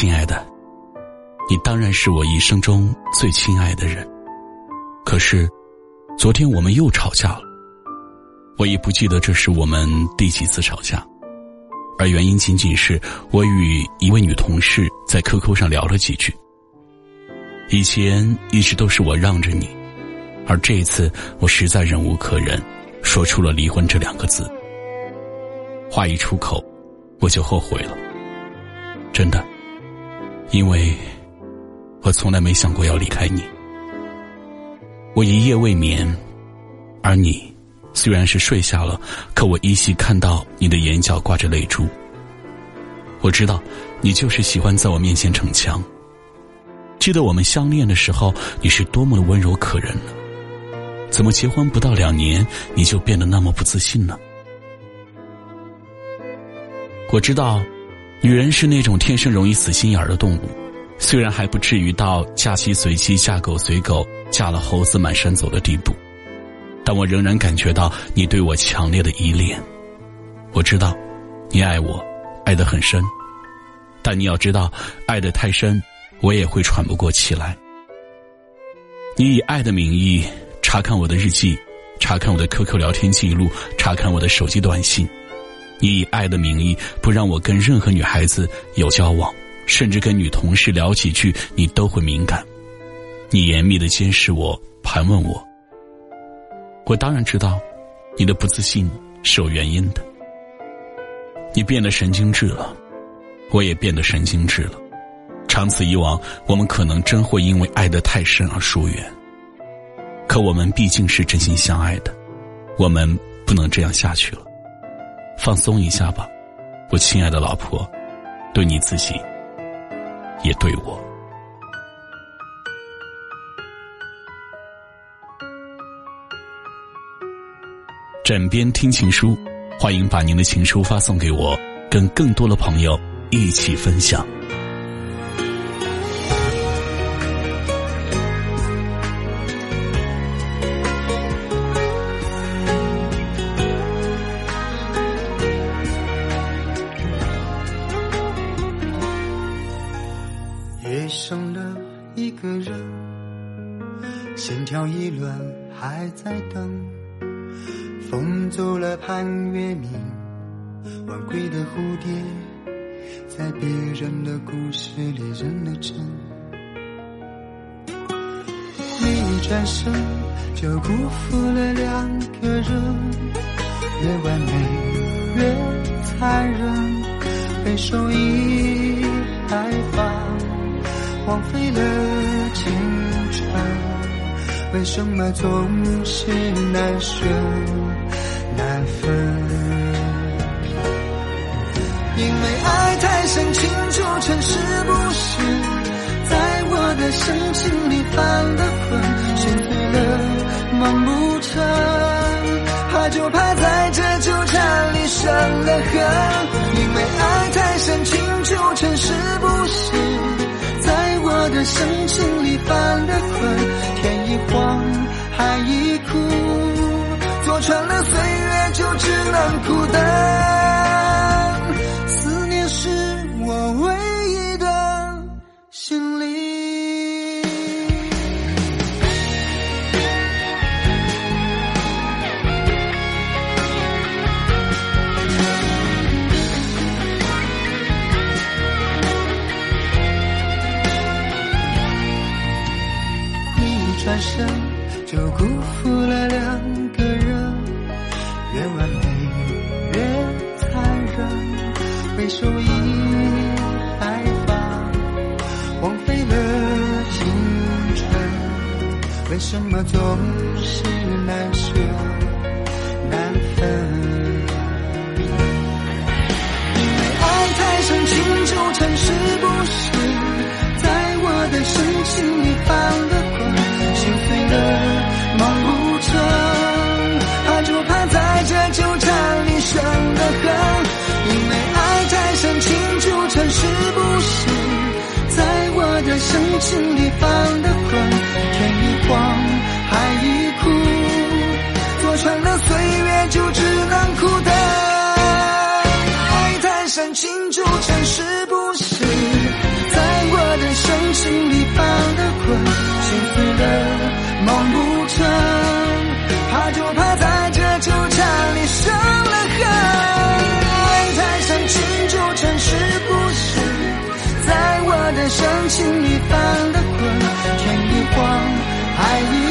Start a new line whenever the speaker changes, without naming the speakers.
亲爱的，你当然是我一生中最亲爱的人。可是，昨天我们又吵架了。我已不记得这是我们第几次吵架，而原因仅仅是我与一位女同事在 QQ 上聊了几句。以前一直都是我让着你，而这一次我实在忍无可忍，说出了离婚这两个字。话一出口，我就后悔了，真的，因为我从来没想过要离开你。我一夜未眠，而你虽然是睡下了，可我依稀看到你的眼角挂着泪珠。我知道，你就是喜欢在我面前逞强。记得我们相恋的时候，你是多么的温柔可人呢？怎么结婚不到两年，你就变得那么不自信呢？我知道，女人是那种天生容易死心眼儿的动物，虽然还不至于到嫁鸡随鸡、嫁狗随狗、嫁了猴子满山走的地步，但我仍然感觉到你对我强烈的依恋。我知道，你爱我，爱得很深，但你要知道，爱得太深。我也会喘不过气来。你以爱的名义查看我的日记，查看我的 QQ 聊天记录，查看我的手机短信。你以爱的名义不让我跟任何女孩子有交往，甚至跟女同事聊几句，你都会敏感。你严密的监视我，盘问我。我当然知道，你的不自信是有原因的。你变得神经质了，我也变得神经质了。长此以往，我们可能真会因为爱得太深而疏远。可我们毕竟是真心相爱的，我们不能这样下去了。放松一下吧，我亲爱的老婆，对你自己，也对我。枕边听情书，欢迎把您的情书发送给我，跟更多的朋友一起分享。
心跳一乱，还在等。风走了盼月明，晚归的蝴蝶，在别人的故事里认了真。你一转身，就辜负了为什么总是难舍难分？因为爱太深，清楚成是不是？在我的深情里犯了困，选对了梦不成，怕就怕在这纠缠里生了恨。因为爱太深，情孤单。思念是我唯一的心灵。转身就辜负了两个人，越完美忍，被收益害怕，荒废了青春，为什么总是难舍难分？心里放的狠，天一荒，海一枯，做穿了岁月就只能哭的。心一般的困天一黄爱一